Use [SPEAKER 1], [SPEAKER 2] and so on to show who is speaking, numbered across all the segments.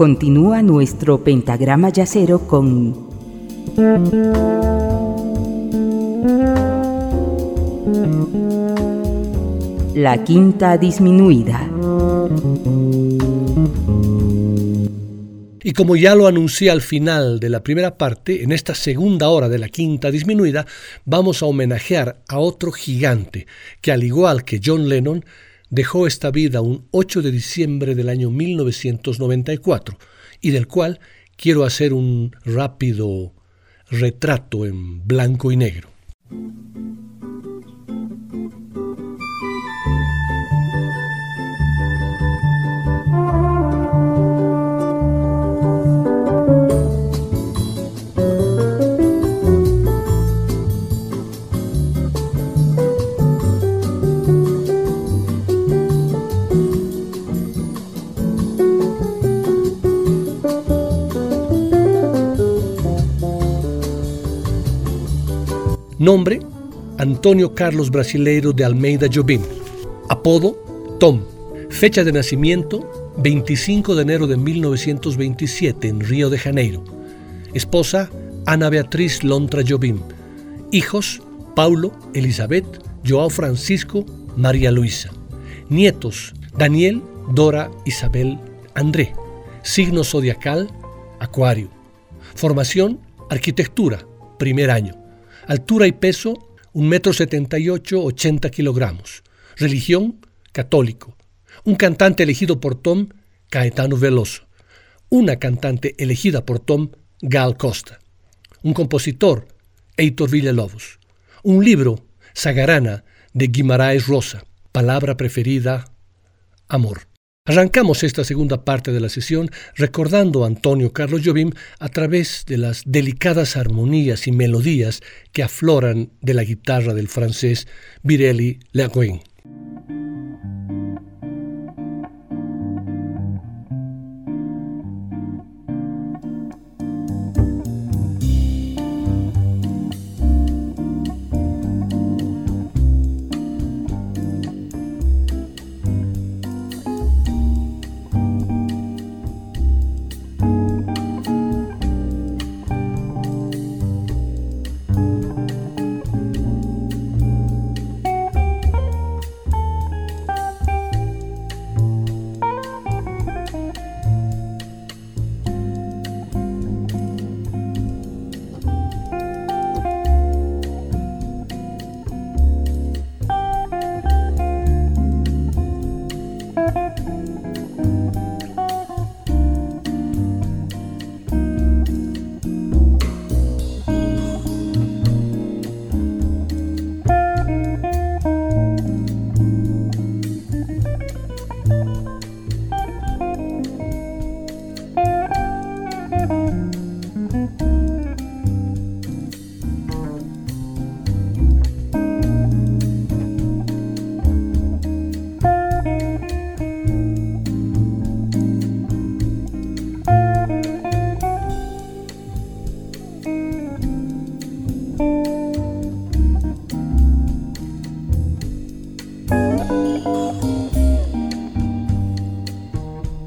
[SPEAKER 1] continúa nuestro pentagrama yacero con la quinta disminuida.
[SPEAKER 2] Y como ya lo anuncié al final de la primera parte, en esta segunda hora de la quinta disminuida, vamos a homenajear a otro gigante que al igual que John Lennon, dejó esta vida un 8 de diciembre del año 1994 y del cual quiero hacer un rápido retrato en blanco y negro. Nombre, Antonio Carlos Brasileiro de Almeida Jobim. Apodo, Tom. Fecha de nacimiento, 25 de enero de 1927 en Río de Janeiro. Esposa, Ana Beatriz Lontra Jobim. Hijos, Paulo, Elizabeth, Joao Francisco, María Luisa. Nietos, Daniel, Dora, Isabel, André. Signo zodiacal, Acuario. Formación, arquitectura, primer año. Altura y peso, 1,78 metro 78, 80 kilogramos. Religión, católico. Un cantante elegido por Tom, Caetano Veloso. Una cantante elegida por Tom, Gal Costa. Un compositor, Heitor Villalobos. Un libro, Sagarana, de Guimaraes Rosa. Palabra preferida, amor. Arrancamos esta segunda parte de la sesión recordando a Antonio Carlos Jobim a través de las delicadas armonías y melodías que afloran de la guitarra del francés Virelli Leguin.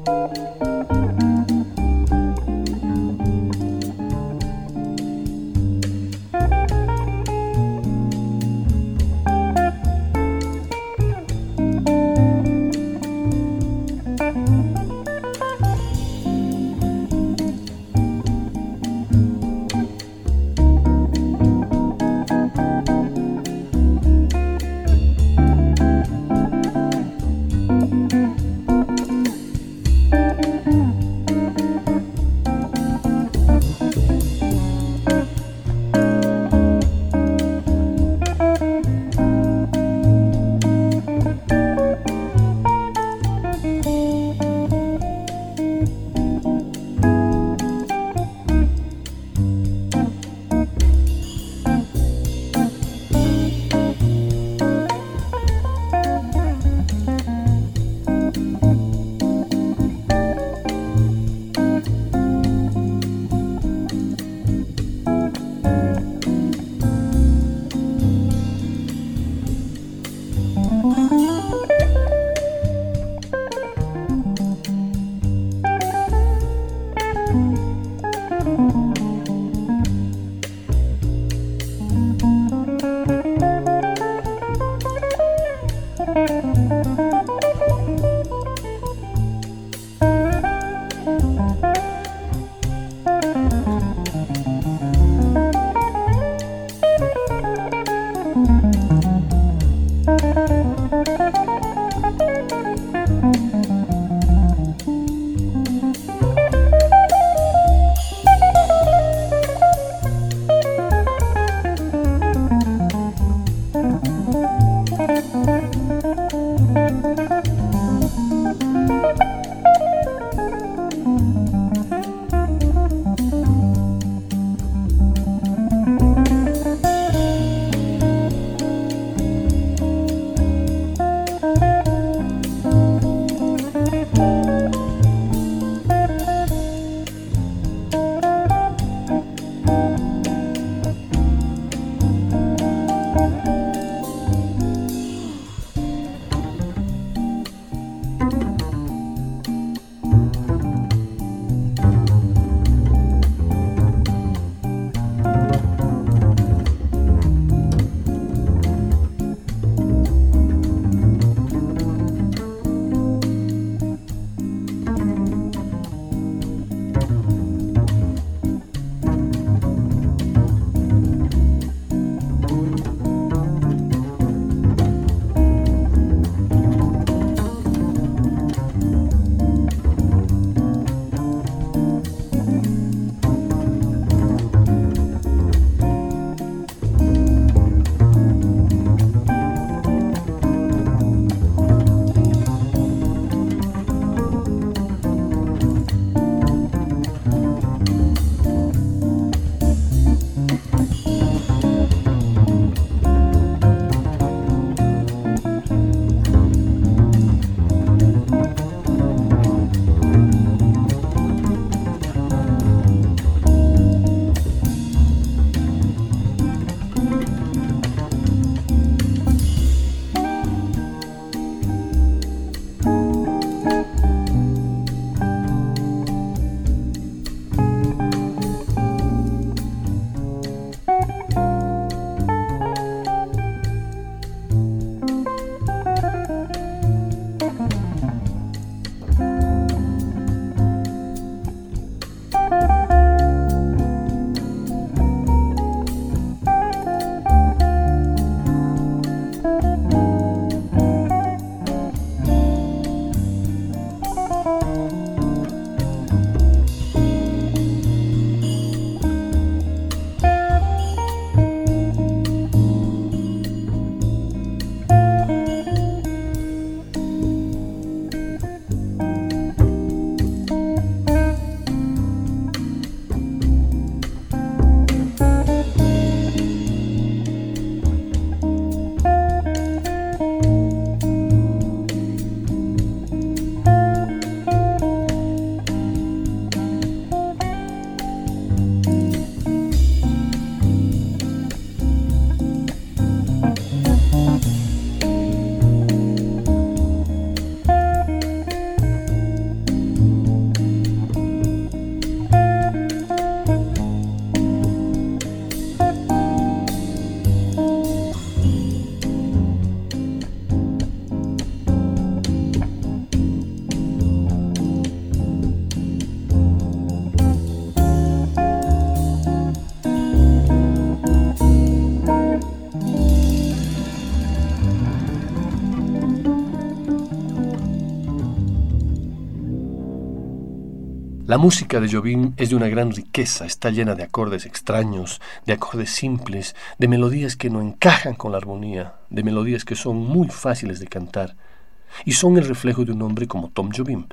[SPEAKER 2] Música La música de Jobim es de una gran riqueza, está llena de acordes extraños, de acordes simples, de melodías que no encajan con la armonía, de melodías que son muy fáciles de cantar, y son el reflejo de un hombre como Tom Jobim,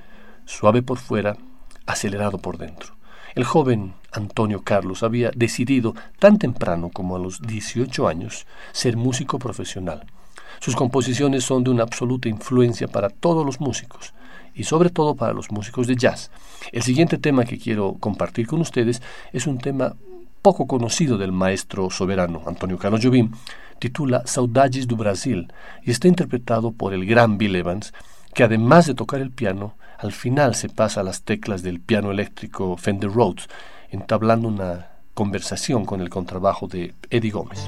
[SPEAKER 2] suave por fuera, acelerado por dentro. El joven Antonio Carlos había decidido tan temprano como a los 18 años ser músico profesional. Sus composiciones son de una absoluta influencia para todos los músicos y sobre todo para los músicos de jazz. El siguiente tema que quiero compartir con ustedes es un tema poco conocido del maestro soberano Antonio Carlos Jobim, titula Saudades do Brasil y está interpretado por el gran Bill Evans, que además de tocar el piano, al final se pasa a las teclas del piano eléctrico Fender Rhodes, entablando una conversación con el contrabajo de Eddie Gómez.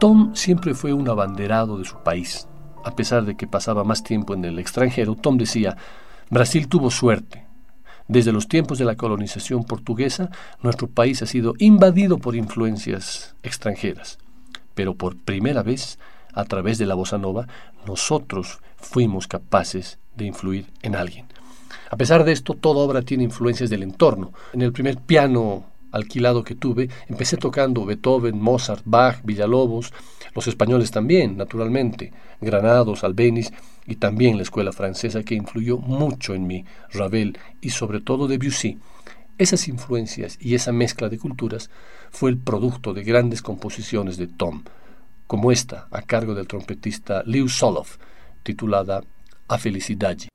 [SPEAKER 2] Tom siempre fue un abanderado de su país. A pesar de que pasaba más tiempo en el extranjero, Tom decía, Brasil tuvo suerte. Desde los tiempos de la colonización portuguesa, nuestro país ha sido invadido por influencias extranjeras. Pero por primera vez, a través de la bossa nova, nosotros fuimos capaces de influir en alguien. A pesar de esto, toda obra tiene influencias del entorno. En el primer piano alquilado que tuve, empecé tocando Beethoven, Mozart, Bach, Villalobos, los españoles también, naturalmente, Granados, Albeniz y también la escuela francesa que influyó mucho en mí, Ravel y sobre todo Debussy. Esas influencias y esa mezcla de culturas fue el producto de grandes composiciones de Tom, como esta a cargo del trompetista Liu Soloff, titulada A Felicidade.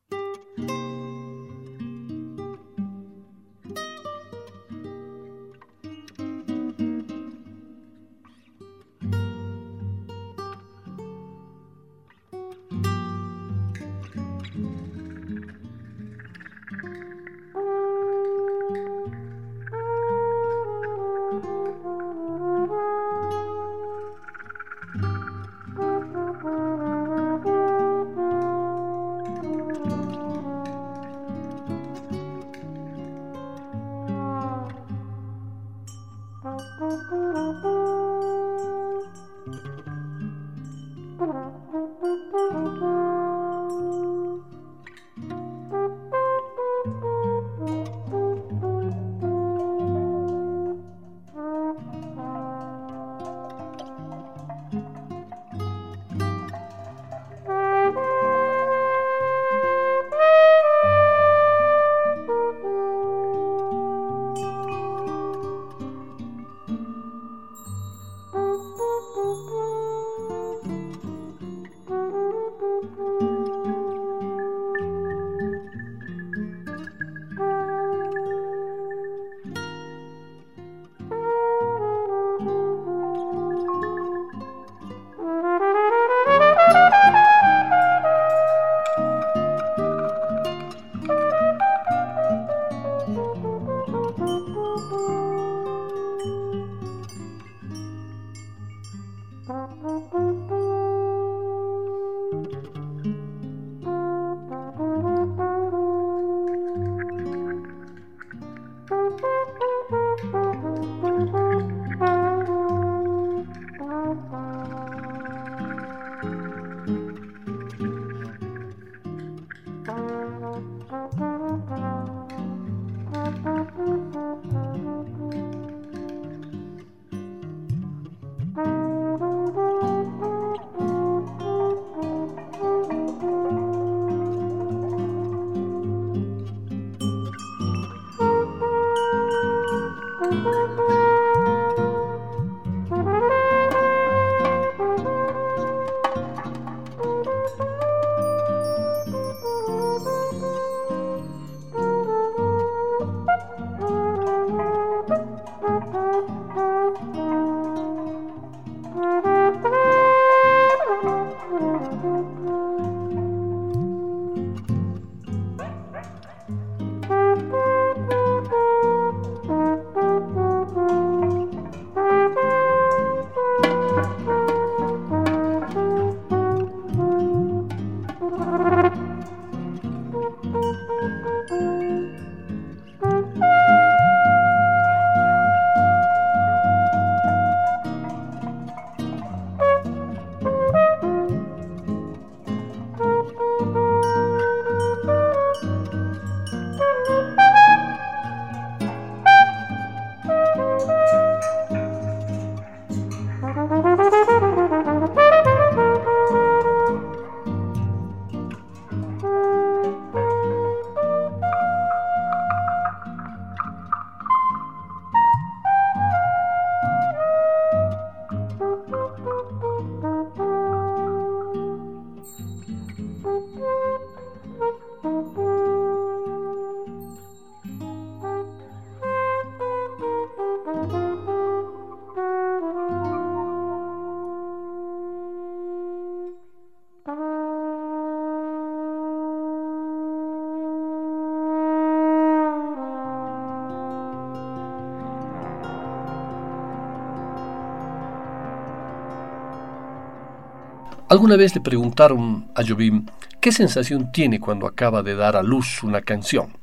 [SPEAKER 2] Alguna vez le preguntaron a Jobim qué sensación tiene cuando acaba de dar a luz una canción.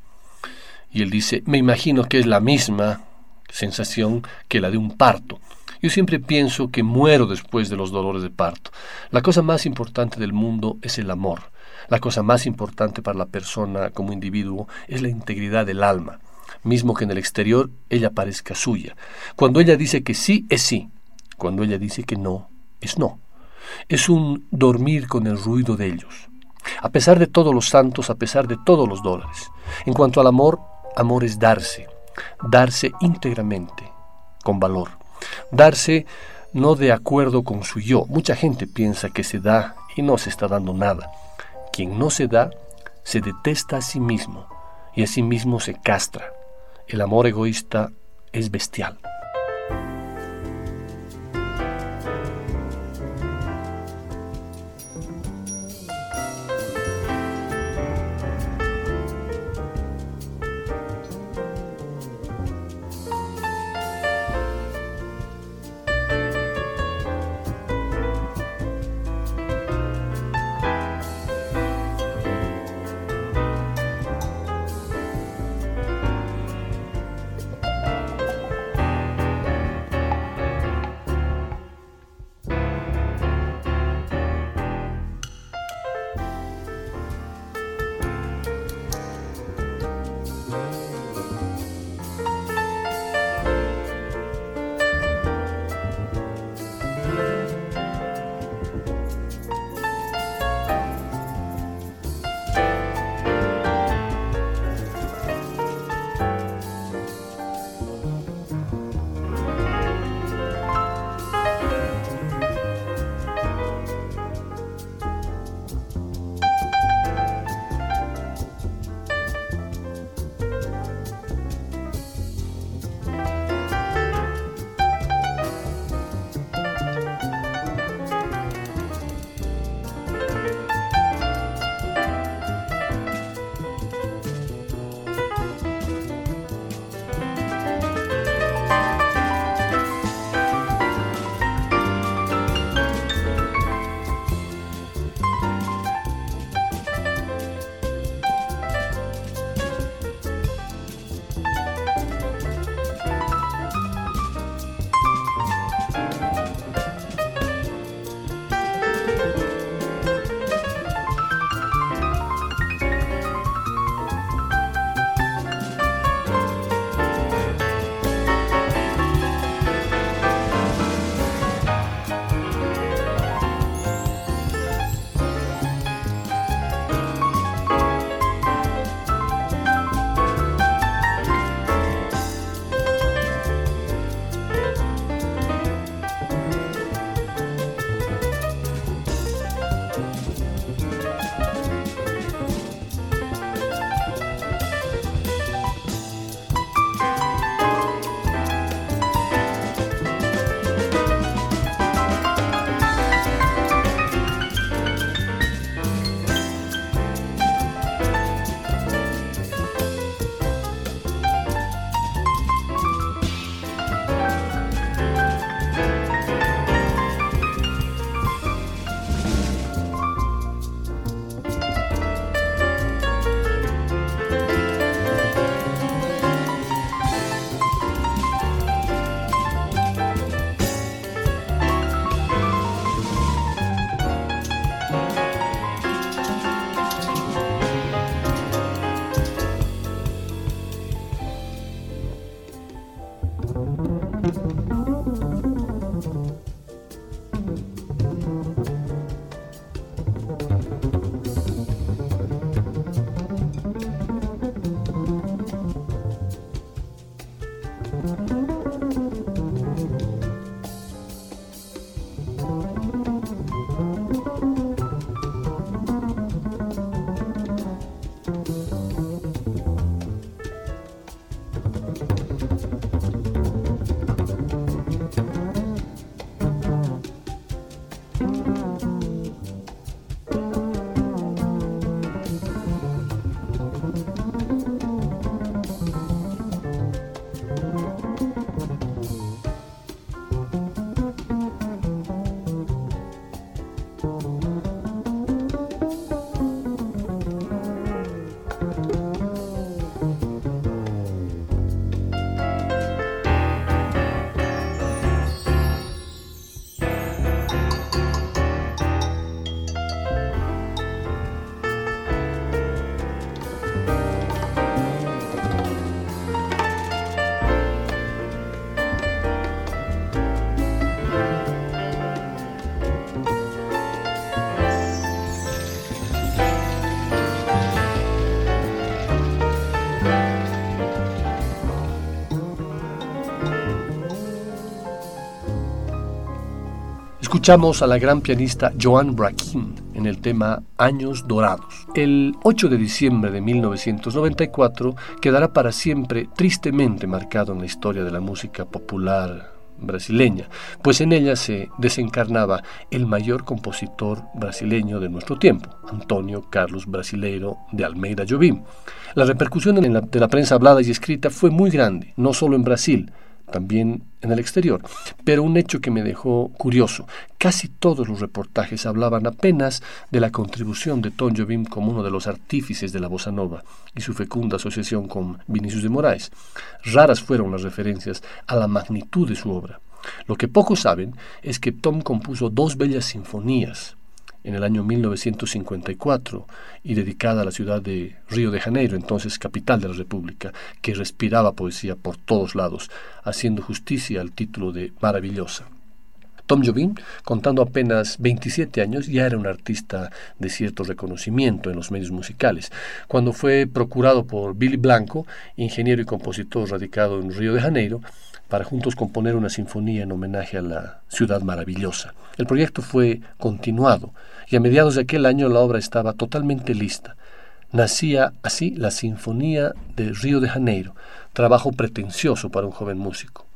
[SPEAKER 2] Y él dice, me imagino que es la misma sensación que la de un parto. Yo siempre pienso que muero después de los dolores de parto. La cosa más importante del mundo es el amor. La cosa más importante para la persona como individuo es la integridad del alma, mismo que en el exterior ella parezca suya. Cuando ella dice que sí, es sí. Cuando ella dice que no, es no. Es un dormir con el ruido de ellos. A pesar de todos los santos, a pesar de todos los dólares. En cuanto al amor, amor es darse, darse íntegramente, con valor. Darse no de acuerdo con su yo. Mucha gente piensa que se da y no se está dando nada. Quien no se da, se detesta a sí mismo y a sí mismo se castra. El amor egoísta es bestial. Escuchamos a la gran pianista Joan Braquin en el tema Años Dorados. El 8 de diciembre de 1994 quedará para siempre tristemente marcado en la historia de la música popular brasileña, pues en ella se desencarnaba el mayor compositor brasileño de nuestro tiempo, Antonio Carlos Brasileiro de Almeida Jobim. La repercusión de la prensa hablada y escrita fue muy grande, no solo en Brasil, también en el exterior. Pero un hecho que me dejó curioso, casi todos los reportajes hablaban apenas de la contribución de Tom Jobim como uno de los artífices de la bossa nova y su fecunda asociación con Vinicius de Moraes. Raras fueron las referencias a la magnitud de su obra. Lo que pocos saben es que Tom compuso dos bellas sinfonías, en el año 1954 y dedicada a la ciudad de Río de Janeiro, entonces capital de la República, que respiraba poesía por todos lados, haciendo justicia al título de maravillosa. Tom Jobim, contando apenas 27 años, ya era un artista de cierto reconocimiento en los medios musicales. Cuando fue procurado por Billy Blanco, ingeniero y compositor radicado en Río de Janeiro, para juntos componer una sinfonía en homenaje a la ciudad maravillosa. El proyecto fue continuado y a mediados de aquel año la obra estaba totalmente lista. Nacía así la Sinfonía de Río de Janeiro, trabajo pretencioso para un joven músico.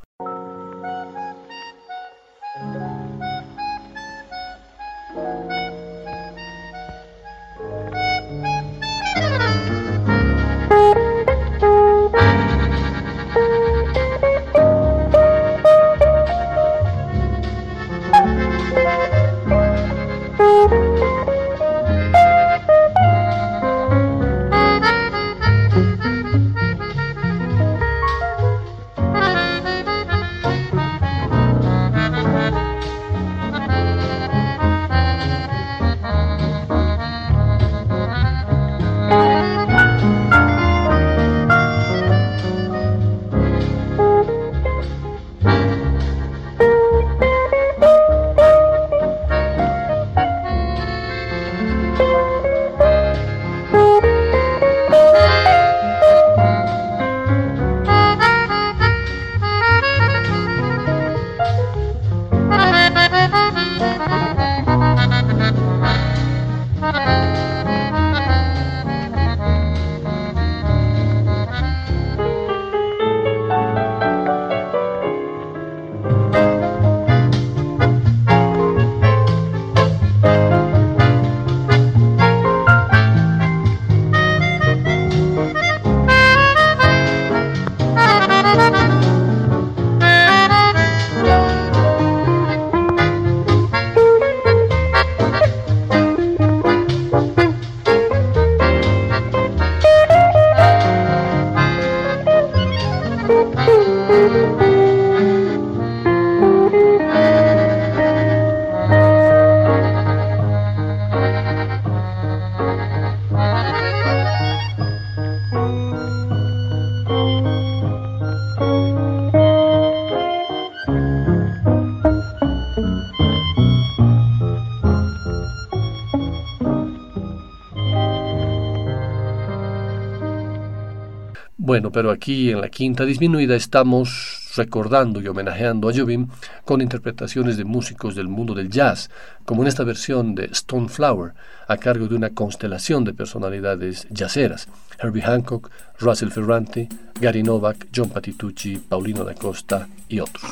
[SPEAKER 2] Pero aquí en la quinta disminuida estamos recordando y homenajeando a Jobim con interpretaciones de músicos del mundo del jazz, como en esta versión de Stone Flower, a cargo de una constelación de personalidades jazzeras, Herbie Hancock, Russell Ferrante, Gary Novak, John Patitucci, Paulino da Costa y otros.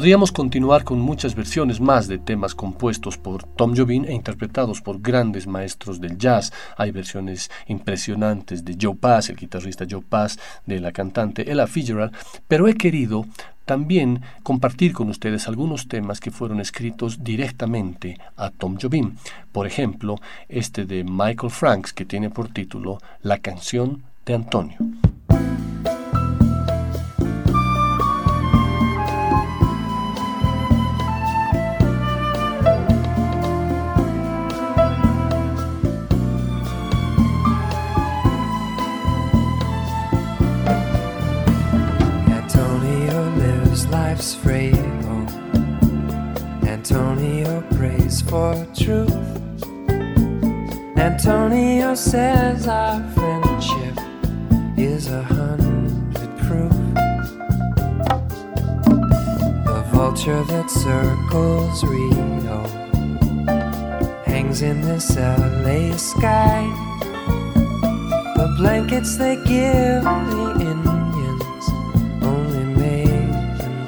[SPEAKER 2] Podríamos continuar con muchas versiones más de temas compuestos por Tom Jobim e interpretados por grandes maestros del jazz. Hay versiones impresionantes de Joe Pass, el guitarrista Joe Pass, de la cantante Ella Fitzgerald, pero he querido también compartir con ustedes algunos temas que fueron escritos directamente a Tom Jobim. Por ejemplo, este de Michael Franks que tiene por título La canción de Antonio.
[SPEAKER 3] Life's frail. Antonio prays for truth. Antonio says our friendship is a hundred proof. The vulture that circles Rio hangs in this LA sky. The blankets they give the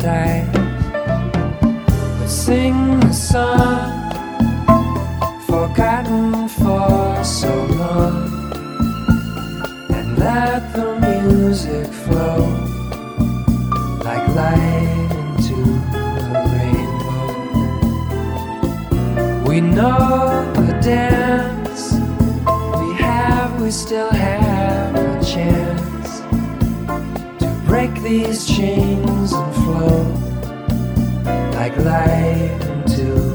[SPEAKER 3] But sing the song forgotten for so long, and let the music flow like light into the rainbow. We know the dance we have, we still have a chance to break these chains like light into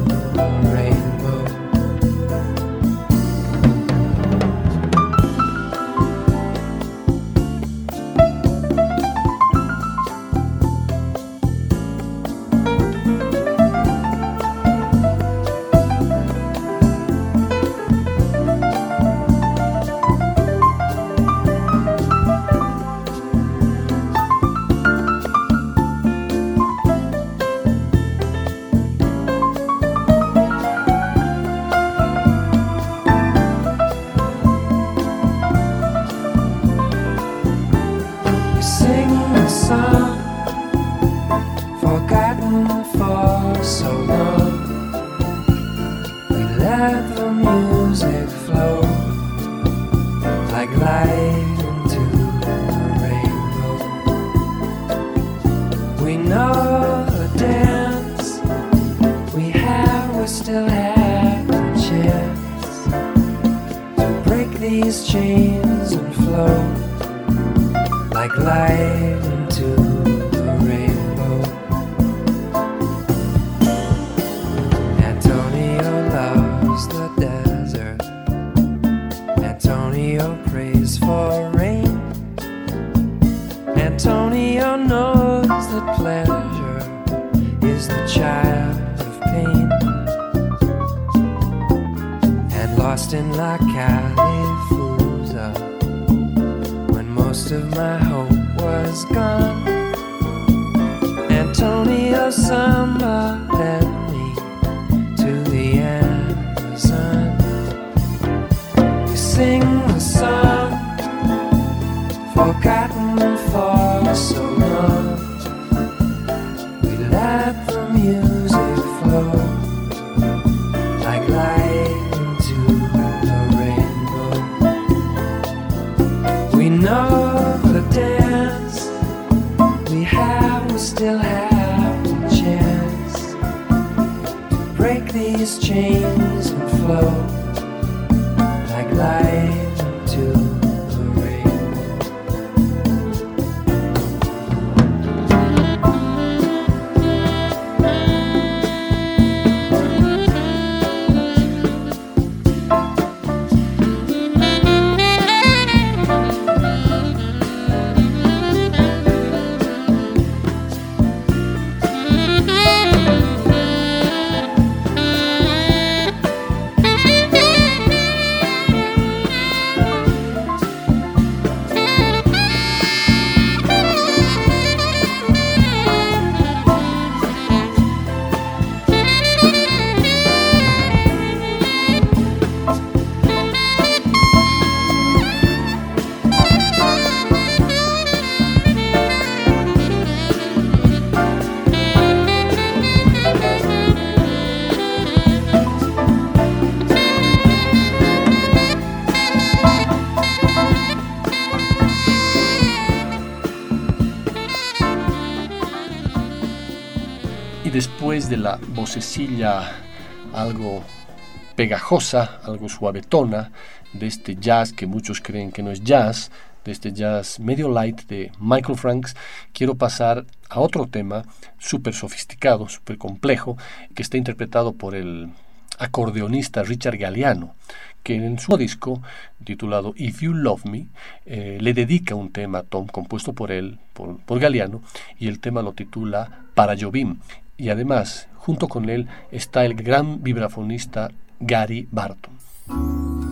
[SPEAKER 3] child of pain. And lost in La Califusa when most of my hope was gone. Antonio Samba led me to the Amazon. We sing the song
[SPEAKER 2] después de la vocecilla algo pegajosa, algo suavetona, de este jazz que muchos creen que no es jazz, de este jazz medio light de Michael Franks, quiero pasar a otro tema súper sofisticado, súper complejo, que está interpretado por el acordeonista Richard Galliano, que en su disco titulado If You Love Me eh, le dedica un tema a Tom compuesto por él, por, por Galeano, y el tema lo titula Para Jobim. Y además, junto con él está el gran vibrafonista Gary Barton.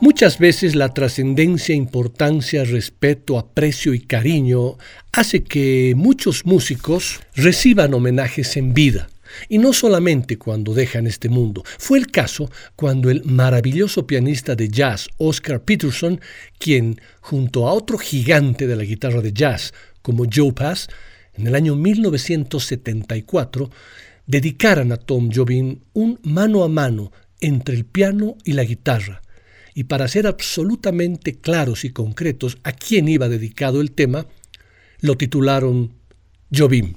[SPEAKER 2] Muchas veces la trascendencia, importancia, respeto, aprecio y cariño hace que muchos músicos reciban homenajes en vida. Y no solamente cuando dejan este mundo. Fue el caso cuando el maravilloso pianista de jazz Oscar Peterson, quien junto a otro gigante de la guitarra de jazz como Joe Pass, en el año 1974, dedicaran a Tom Jobim un mano a mano entre el piano y la guitarra. Y para ser absolutamente claros y concretos a quién iba dedicado el tema, lo titularon Jobim.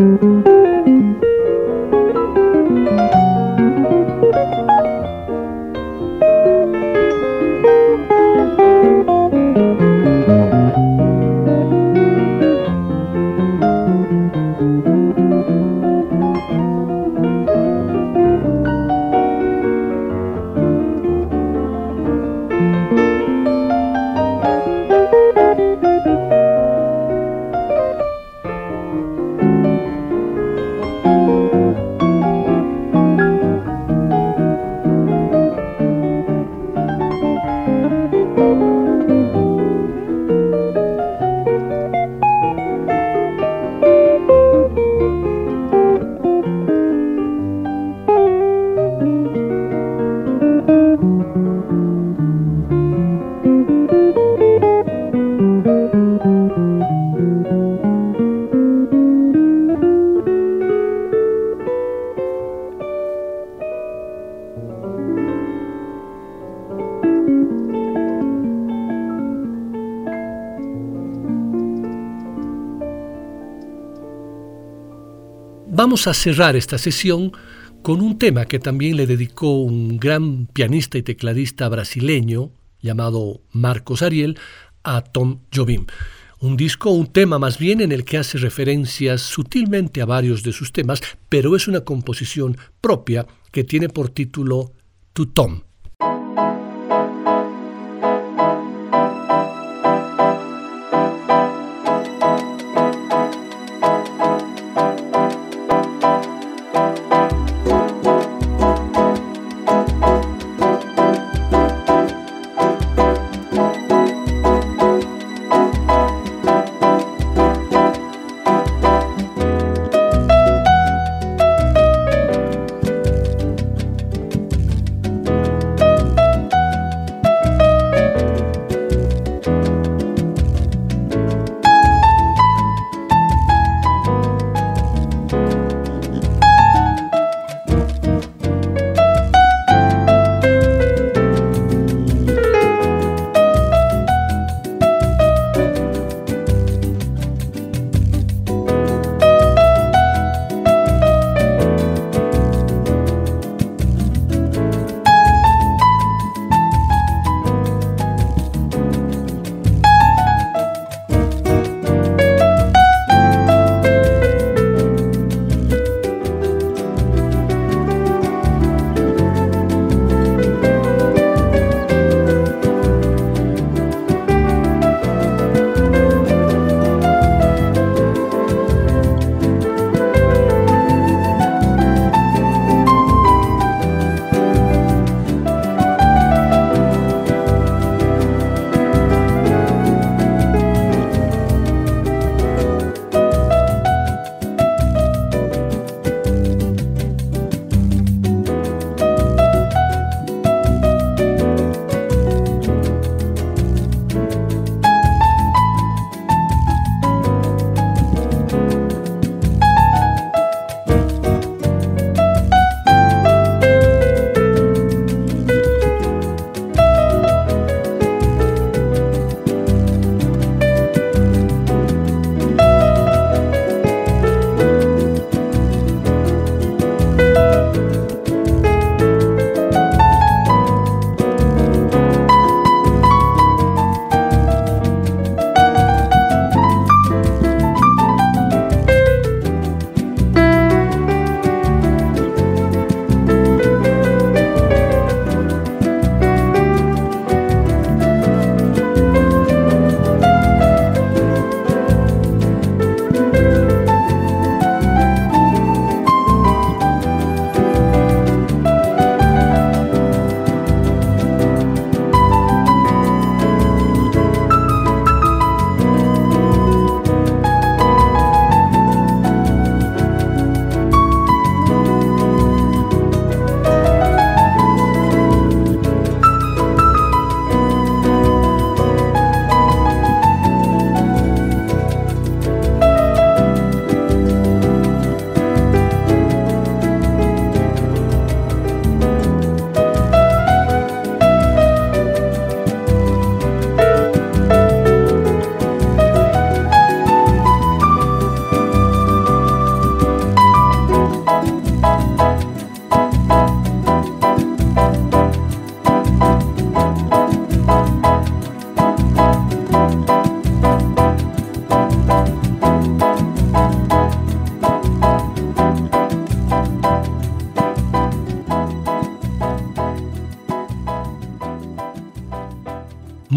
[SPEAKER 2] Thank you. Vamos a cerrar esta sesión con un tema que también le dedicó un gran pianista y tecladista brasileño llamado Marcos Ariel a Tom Jobim. Un disco, un tema más bien en el que hace referencias sutilmente a varios de sus temas, pero es una composición propia que tiene por título To Tom.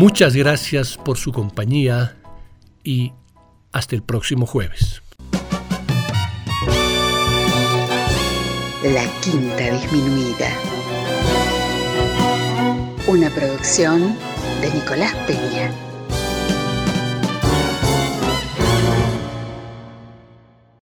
[SPEAKER 2] Muchas gracias por su compañía y hasta el próximo jueves.
[SPEAKER 4] La Quinta Disminuida. Una producción de Nicolás Peña.